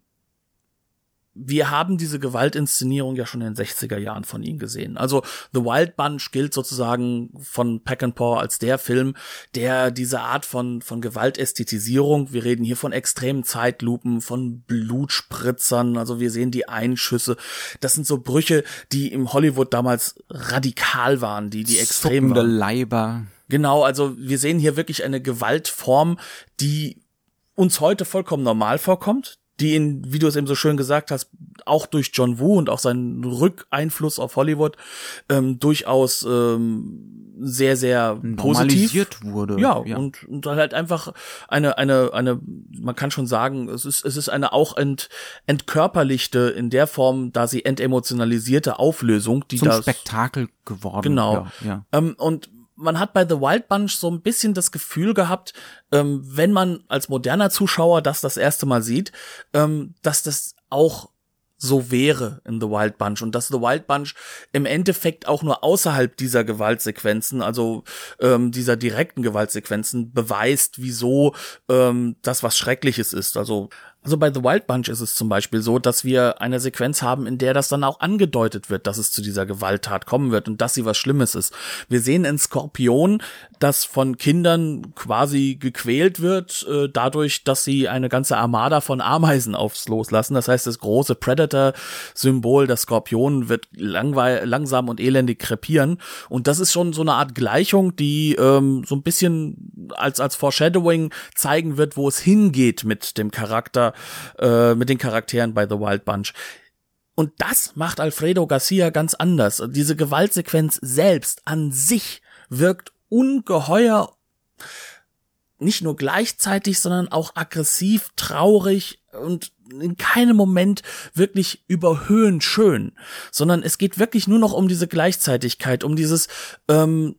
wir haben diese Gewaltinszenierung ja schon in den 60er Jahren von ihm gesehen. Also The Wild Bunch gilt sozusagen von Peckinpah als der Film, der diese Art von, von Gewaltästhetisierung, wir reden hier von extremen Zeitlupen, von Blutspritzern, also wir sehen die Einschüsse. Das sind so Brüche, die im Hollywood damals radikal waren, die, die extrem Zuckende waren. Leiber. Genau, also wir sehen hier wirklich eine Gewaltform, die uns heute vollkommen normal vorkommt, die in, wie du es eben so schön gesagt hast, auch durch John Woo und auch seinen Rückeinfluss auf Hollywood ähm, durchaus ähm, sehr, sehr positiv wurde. ja, Und, und halt einfach eine, eine, eine, man kann schon sagen, es ist, es ist eine auch ent, entkörperlichte in der Form, da sie entemotionalisierte Auflösung, die zum das, Spektakel geworden. Genau. Ja, ja. ähm, und man hat bei The Wild Bunch so ein bisschen das Gefühl gehabt, ähm, wenn man als moderner Zuschauer das das erste Mal sieht, ähm, dass das auch so wäre in The Wild Bunch und dass The Wild Bunch im Endeffekt auch nur außerhalb dieser Gewaltsequenzen, also ähm, dieser direkten Gewaltsequenzen, beweist, wieso ähm, das was Schreckliches ist. Also also bei The Wild Bunch ist es zum Beispiel so, dass wir eine Sequenz haben, in der das dann auch angedeutet wird, dass es zu dieser Gewalttat kommen wird und dass sie was Schlimmes ist. Wir sehen in Skorpion, das von Kindern quasi gequält wird, äh, dadurch, dass sie eine ganze Armada von Ameisen aufs Loslassen. Das heißt, das große Predator-Symbol, das Skorpion, wird langsam und elendig krepieren. Und das ist schon so eine Art Gleichung, die ähm, so ein bisschen als, als Foreshadowing zeigen wird, wo es hingeht mit dem Charakter, äh, mit den Charakteren bei The Wild Bunch. Und das macht Alfredo Garcia ganz anders. Diese Gewaltsequenz selbst an sich wirkt ungeheuer nicht nur gleichzeitig, sondern auch aggressiv, traurig und in keinem Moment wirklich überhöhend schön, sondern es geht wirklich nur noch um diese Gleichzeitigkeit, um dieses ähm,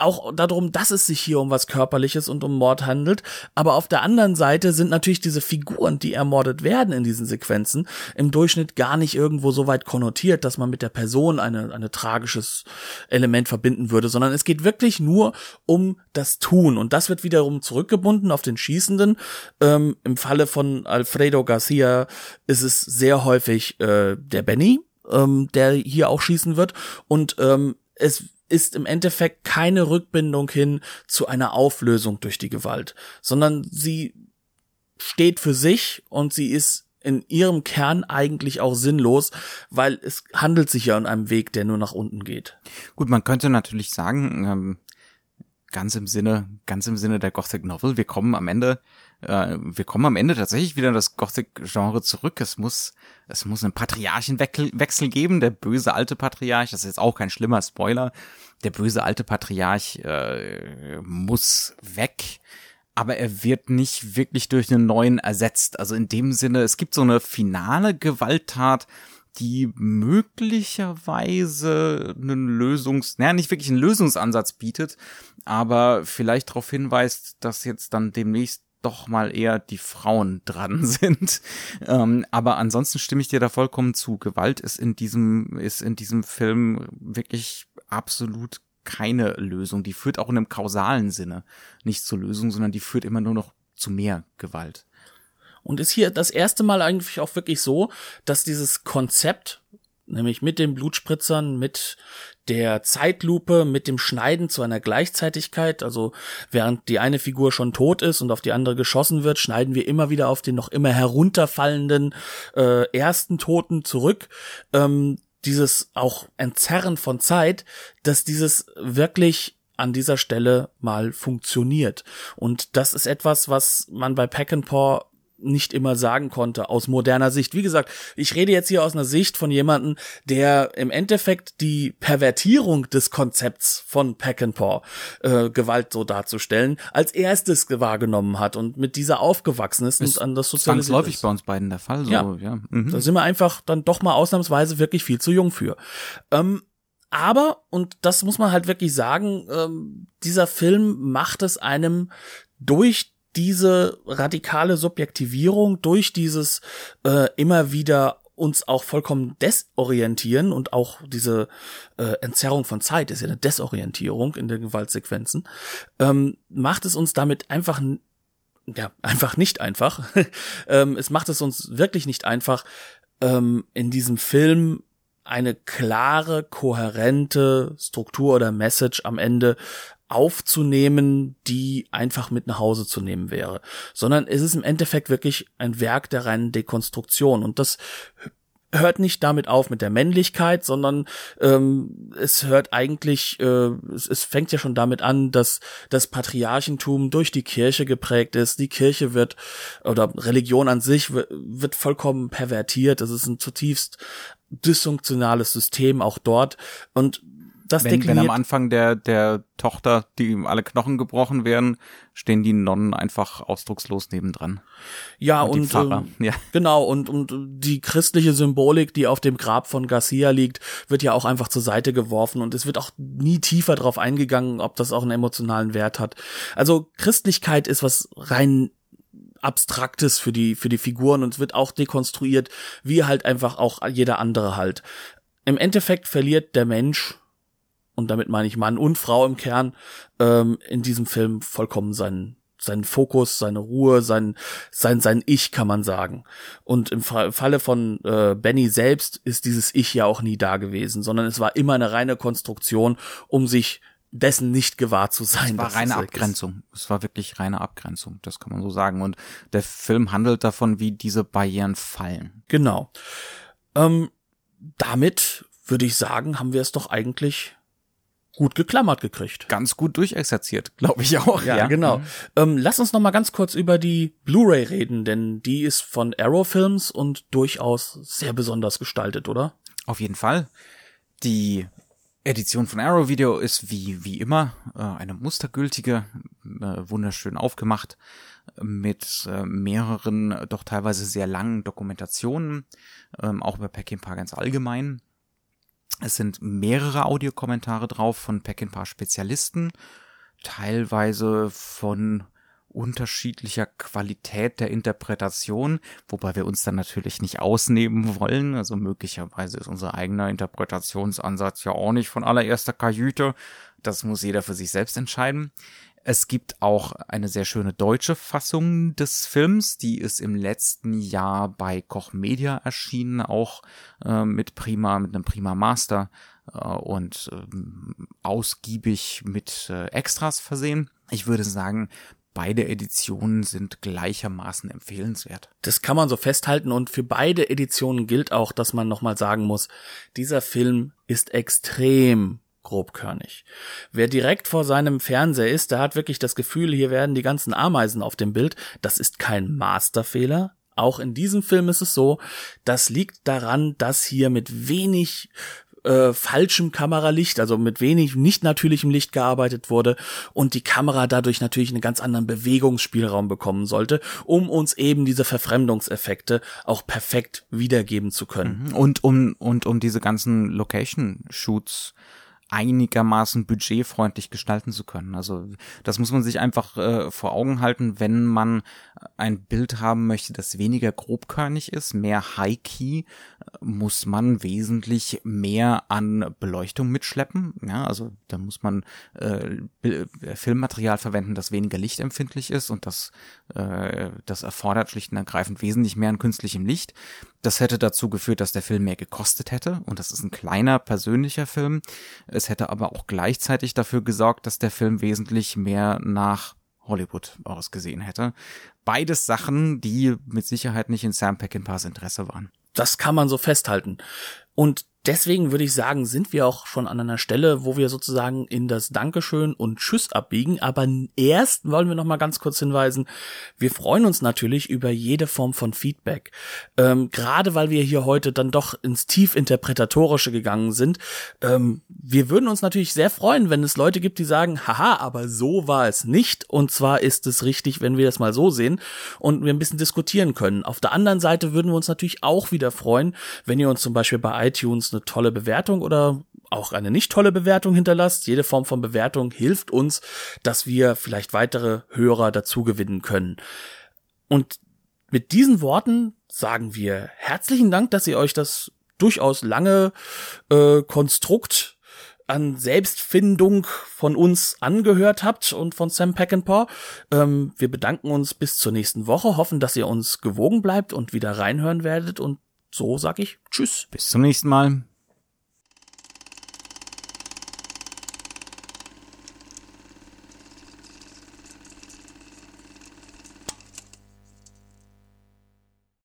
auch darum, dass es sich hier um was Körperliches und um Mord handelt. Aber auf der anderen Seite sind natürlich diese Figuren, die ermordet werden in diesen Sequenzen, im Durchschnitt gar nicht irgendwo so weit konnotiert, dass man mit der Person eine, eine tragisches Element verbinden würde, sondern es geht wirklich nur um das Tun. Und das wird wiederum zurückgebunden auf den Schießenden. Ähm, Im Falle von Alfredo Garcia ist es sehr häufig äh, der Benny, ähm, der hier auch schießen wird. Und ähm, es ist im Endeffekt keine Rückbindung hin zu einer Auflösung durch die Gewalt, sondern sie steht für sich und sie ist in ihrem Kern eigentlich auch sinnlos, weil es handelt sich ja um einen Weg, der nur nach unten geht. Gut, man könnte natürlich sagen, ähm, ganz im Sinne, ganz im Sinne der Gothic Novel, wir kommen am Ende, äh, wir kommen am Ende tatsächlich wieder in das Gothic-Genre zurück. Es muss, es muss einen Patriarchenwechsel geben. Der böse alte Patriarch, das ist jetzt auch kein schlimmer Spoiler. Der böse alte Patriarch äh, muss weg aber er wird nicht wirklich durch einen neuen ersetzt. Also in dem Sinne, es gibt so eine finale Gewalttat, die möglicherweise einen Lösungs, naja, nicht wirklich einen Lösungsansatz bietet, aber vielleicht darauf hinweist, dass jetzt dann demnächst doch mal eher die Frauen dran sind. Ähm, aber ansonsten stimme ich dir da vollkommen zu. Gewalt ist in diesem, ist in diesem Film wirklich absolut keine Lösung. Die führt auch in einem kausalen Sinne nicht zur Lösung, sondern die führt immer nur noch zu mehr Gewalt. Und ist hier das erste Mal eigentlich auch wirklich so, dass dieses Konzept, nämlich mit den Blutspritzern, mit der Zeitlupe, mit dem Schneiden zu einer Gleichzeitigkeit, also während die eine Figur schon tot ist und auf die andere geschossen wird, schneiden wir immer wieder auf den noch immer herunterfallenden äh, ersten Toten zurück. Ähm, dieses auch Entzerren von Zeit, dass dieses wirklich an dieser Stelle mal funktioniert. Und das ist etwas, was man bei Peckinpah nicht immer sagen konnte aus moderner Sicht. Wie gesagt, ich rede jetzt hier aus einer Sicht von jemandem, der im Endeffekt die Pervertierung des Konzepts von Peckinpah, äh, Gewalt so darzustellen, als erstes wahrgenommen hat und mit dieser aufgewachsen ist, ist und an das Zwangsläufig sozialisiert bei uns beiden der Fall. So, Ja. ja. Mhm. da sind wir einfach dann doch mal ausnahmsweise wirklich viel zu jung für. Ähm, aber, und das muss man halt wirklich sagen, ähm, dieser Film macht es einem durch diese radikale Subjektivierung, durch dieses äh, immer wieder uns auch vollkommen desorientieren und auch diese äh, Entzerrung von Zeit ist ja eine Desorientierung in den Gewaltsequenzen, ähm, macht es uns damit einfach ja einfach nicht einfach. ähm, es macht es uns wirklich nicht einfach, ähm, in diesem Film eine klare, kohärente Struktur oder Message am Ende aufzunehmen, die einfach mit nach Hause zu nehmen wäre, sondern es ist im Endeffekt wirklich ein Werk der reinen Dekonstruktion und das hört nicht damit auf mit der Männlichkeit, sondern ähm, es hört eigentlich, äh, es, es fängt ja schon damit an, dass das Patriarchentum durch die Kirche geprägt ist. Die Kirche wird oder Religion an sich wird, vollkommen pervertiert. Das ist ein zutiefst dysfunktionales System auch dort und das wenn, wenn am Anfang der, der Tochter, die alle Knochen gebrochen werden, stehen die Nonnen einfach ausdruckslos nebendran. Ja, und, und ähm, ja. genau, und, und die christliche Symbolik, die auf dem Grab von Garcia liegt, wird ja auch einfach zur Seite geworfen und es wird auch nie tiefer darauf eingegangen, ob das auch einen emotionalen Wert hat. Also Christlichkeit ist was rein Abstraktes für die, für die Figuren und es wird auch dekonstruiert, wie halt einfach auch jeder andere halt. Im Endeffekt verliert der Mensch und damit meine ich Mann und Frau im Kern, ähm, in diesem Film vollkommen seinen seinen Fokus, seine Ruhe, sein sein sein Ich kann man sagen. Und im Falle von äh, Benny selbst ist dieses Ich ja auch nie da gewesen, sondern es war immer eine reine Konstruktion, um sich dessen nicht gewahr zu sein. Es war reine Abgrenzung. Ist. Es war wirklich reine Abgrenzung, das kann man so sagen. Und der Film handelt davon, wie diese Barrieren fallen. Genau. Ähm, damit würde ich sagen, haben wir es doch eigentlich gut geklammert gekriegt. Ganz gut durchexerziert, glaube ich auch. Ja, ja. genau. Mhm. Ähm, lass uns noch mal ganz kurz über die Blu-ray reden, denn die ist von Arrow Films und durchaus sehr besonders gestaltet, oder? Auf jeden Fall. Die Edition von Arrow Video ist wie wie immer äh, eine mustergültige, äh, wunderschön aufgemacht mit äh, mehreren, doch teilweise sehr langen Dokumentationen, ähm, auch über Peckinpah ganz allgemein. Es sind mehrere Audiokommentare drauf von Peckinpah Spezialisten, teilweise von unterschiedlicher Qualität der Interpretation, wobei wir uns dann natürlich nicht ausnehmen wollen. Also möglicherweise ist unser eigener Interpretationsansatz ja auch nicht von allererster Kajüte. Das muss jeder für sich selbst entscheiden. Es gibt auch eine sehr schöne deutsche Fassung des Films, die ist im letzten Jahr bei Koch Media erschienen, auch äh, mit Prima, mit einem Prima Master äh, und äh, ausgiebig mit äh, Extras versehen. Ich würde sagen, beide Editionen sind gleichermaßen empfehlenswert. Das kann man so festhalten und für beide Editionen gilt auch, dass man nochmal sagen muss, dieser Film ist extrem grobkörnig. Wer direkt vor seinem Fernseher ist, der hat wirklich das Gefühl, hier werden die ganzen Ameisen auf dem Bild. Das ist kein Masterfehler. Auch in diesem Film ist es so, das liegt daran, dass hier mit wenig äh, falschem Kameralicht, also mit wenig nicht natürlichem Licht gearbeitet wurde und die Kamera dadurch natürlich einen ganz anderen Bewegungsspielraum bekommen sollte, um uns eben diese Verfremdungseffekte auch perfekt wiedergeben zu können. Mhm. Und um und um diese ganzen Location Shoots einigermaßen budgetfreundlich gestalten zu können. Also das muss man sich einfach äh, vor Augen halten, wenn man ein Bild haben möchte, das weniger grobkörnig ist, mehr High-Key, muss man wesentlich mehr an Beleuchtung mitschleppen. Ja, also da muss man äh, Filmmaterial verwenden, das weniger lichtempfindlich ist und das, äh, das erfordert schlicht und ergreifend wesentlich mehr an künstlichem Licht. Das hätte dazu geführt, dass der Film mehr gekostet hätte und das ist ein kleiner persönlicher Film. Es hätte aber auch gleichzeitig dafür gesorgt, dass der Film wesentlich mehr nach Hollywood ausgesehen hätte. Beides Sachen, die mit Sicherheit nicht in Sam Peckinpahs Interesse waren. Das kann man so festhalten. Und deswegen würde ich sagen, sind wir auch schon an einer Stelle, wo wir sozusagen in das Dankeschön und Tschüss abbiegen. Aber erst wollen wir noch mal ganz kurz hinweisen, wir freuen uns natürlich über jede Form von Feedback. Ähm, Gerade weil wir hier heute dann doch ins tief interpretatorische gegangen sind. Ähm, wir würden uns natürlich sehr freuen, wenn es Leute gibt, die sagen, haha, aber so war es nicht. Und zwar ist es richtig, wenn wir das mal so sehen und wir ein bisschen diskutieren können. Auf der anderen Seite würden wir uns natürlich auch wieder freuen, wenn ihr uns zum Beispiel bei iTunes eine tolle Bewertung oder auch eine nicht tolle Bewertung hinterlasst. Jede Form von Bewertung hilft uns, dass wir vielleicht weitere Hörer dazu gewinnen können. Und mit diesen Worten sagen wir herzlichen Dank, dass ihr euch das durchaus lange äh, Konstrukt an Selbstfindung von uns angehört habt und von Sam Peckinpah. Ähm, wir bedanken uns bis zur nächsten Woche, hoffen, dass ihr uns gewogen bleibt und wieder reinhören werdet und so sag ich Tschüss. Bis zum nächsten Mal.